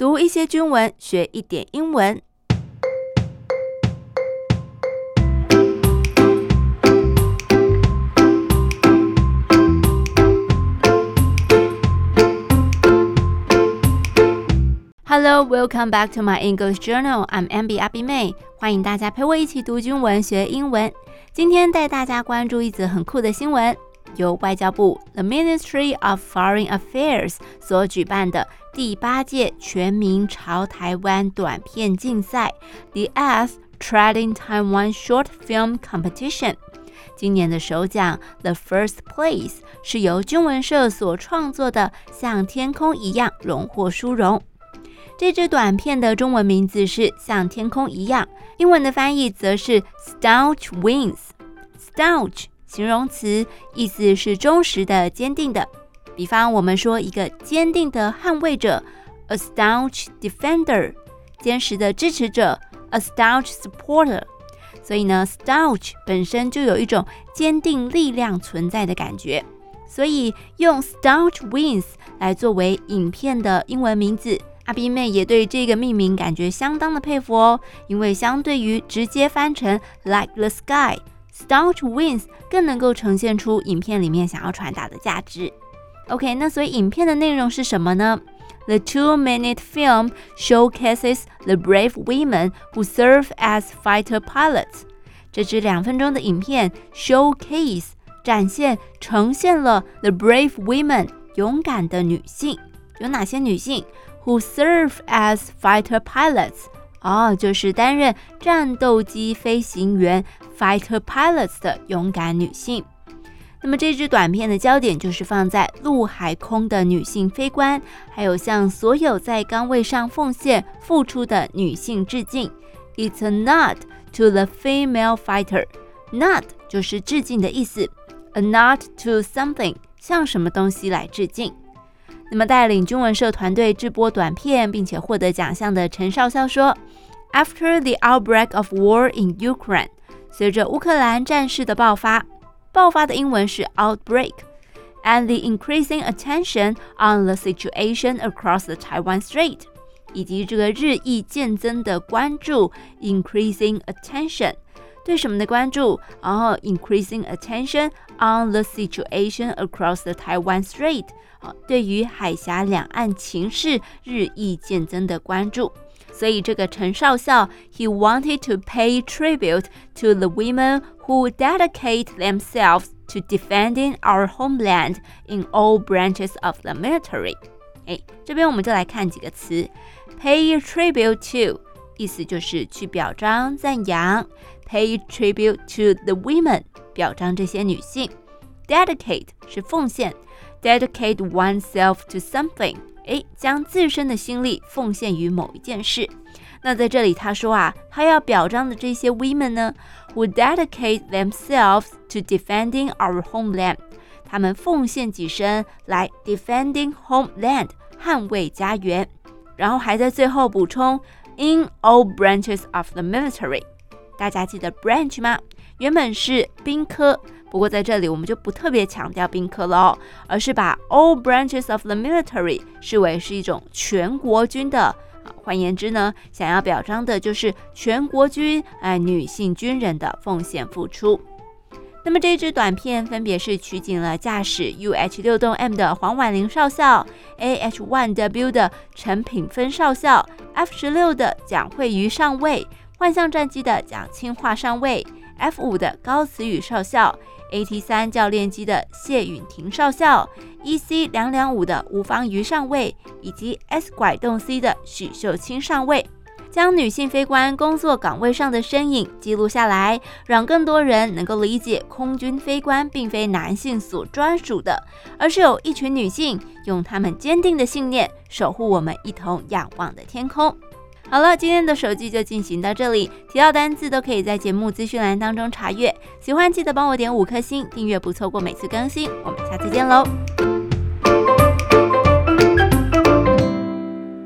读一些军文，学一点英文。Hello, welcome back to my English journal. I'm Abby 阿碧妹，欢迎大家陪我一起读军文学英文。今天带大家关注一则很酷的新闻，由外交部 The Ministry of Foreign Affairs 所举办的第八届全民朝台湾短片竞赛 The F Treading Taiwan Short Film Competition。今年的首奖 The First Place 是由军文社所创作的《像天空一样》荣获殊荣。这支短片的中文名字是《像天空一样》，英文的翻译则是 Staunch Wings。Staunch 形容词，意思是忠实的、坚定的。比方我们说一个坚定的捍卫者，a staunch defender；坚实的支持者，a staunch supporter。所以呢，staunch 本身就有一种坚定力量存在的感觉，所以用 Staunch wins 来作为影片的英文名字。阿斌妹也对这个命名感觉相当的佩服哦，因为相对于直接翻成 Like the sky Sky，Staunch Wings 更能够呈现出影片里面想要传达的价值。OK，那所以影片的内容是什么呢？The two-minute film showcases the brave women who serve as fighter pilots。这支两分钟的影片 showcase 展现呈现了 the brave women 勇敢的女性，有哪些女性？Who serve as fighter pilots？ 哦，就是担任战斗机飞行员 fighter pilots 的勇敢女性。那么这支短片的焦点就是放在陆海空的女性飞官，还有向所有在岗位上奉献付出的女性致敬。It's a nod to the female fighter。Nod 就是致敬的意思，a nod to something，向什么东西来致敬。那么，带领军文社团队制播短片并且获得奖项的陈少校说：“After the outbreak of war in Ukraine，随着乌克兰战事的爆发，爆发的英文是 outbreak，and the increasing attention on the situation across the Taiwan Strait，以及这个日益渐增的关注 increasing attention。”对什么的关注？然后 increasing attention on the situation across the Taiwan Strait，啊，对于海峡两岸情势日益渐增的关注。所以这个陈少校，he wanted to pay tribute to the women who dedicate themselves to defending our homeland in all branches of the military。哎，这边我们就来看几个词，pay tribute to，意思就是去表彰赞扬。 Pay tribute to the women，表彰这些女性。Dedicate 是奉献，dedicate oneself to something，诶，将自身的心力奉献于某一件事。那在这里他说啊，他要表彰的这些 women 呢，who dedicate themselves to defending our homeland，他们奉献己身来 defending homeland，捍卫家园。然后还在最后补充，in all branches of the military。 大家记得 branch 吗？原本是兵科，不过在这里我们就不特别强调兵科了哦，而是把 all branches of the military 视为是一种全国军的。换言之呢，想要表彰的就是全国军哎女性军人的奉献付出。那么这支短片分别是取景了驾驶 UH 六栋 M 的黄婉玲少校，AH one W 的陈品芬少校，F 十六的蒋惠瑜上尉。幻象战机的蒋清华上尉，F 五的高慈宇少校，AT 三教练机的谢允婷少校，EC 两两五的吴芳瑜上尉，以及 S 拐动 C 的许秀清上尉，将女性飞官工作岗位上的身影记录下来，让更多人能够理解空军飞官并非男性所专属的，而是有一群女性用她们坚定的信念守护我们一同仰望的天空。好了，今天的手机就进行到这里。提到单字都可以在节目资讯栏当中查阅。喜欢记得帮我点五颗星，订阅不错过每次更新。我们下次见喽。